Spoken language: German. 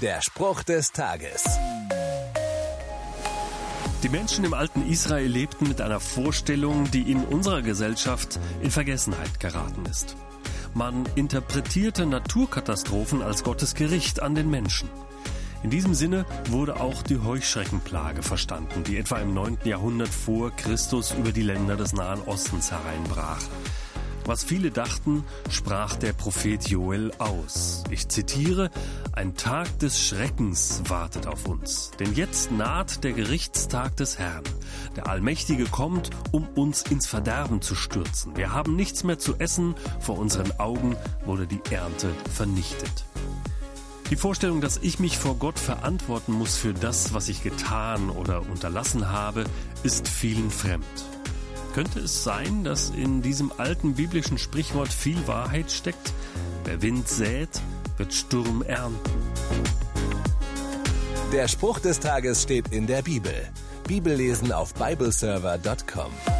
Der Spruch des Tages. Die Menschen im alten Israel lebten mit einer Vorstellung, die in unserer Gesellschaft in Vergessenheit geraten ist. Man interpretierte Naturkatastrophen als Gottes Gericht an den Menschen. In diesem Sinne wurde auch die Heuschreckenplage verstanden, die etwa im 9. Jahrhundert vor Christus über die Länder des Nahen Ostens hereinbrach. Was viele dachten, sprach der Prophet Joel aus. Ich zitiere, ein Tag des Schreckens wartet auf uns, denn jetzt naht der Gerichtstag des Herrn. Der Allmächtige kommt, um uns ins Verderben zu stürzen. Wir haben nichts mehr zu essen, vor unseren Augen wurde die Ernte vernichtet. Die Vorstellung, dass ich mich vor Gott verantworten muss für das, was ich getan oder unterlassen habe, ist vielen fremd. Könnte es sein, dass in diesem alten biblischen Sprichwort viel Wahrheit steckt? Wer Wind sät, wird Sturm ernten. Der Spruch des Tages steht in der Bibel. Bibellesen auf bibleserver.com.